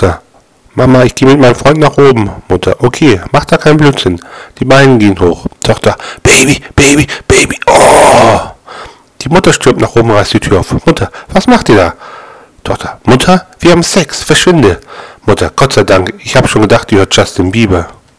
Tochter. Mama, ich gehe mit meinem Freund nach oben. Mutter, okay, mach da keinen Blödsinn. Die beiden gehen hoch. Tochter, Baby, Baby, Baby, oh! Die Mutter stürmt nach oben, reißt die Tür auf. Mutter, was macht ihr da? Tochter, Mutter, wir haben Sex, verschwinde. Mutter, Gott sei Dank, ich habe schon gedacht, ihr hört Justin Bieber.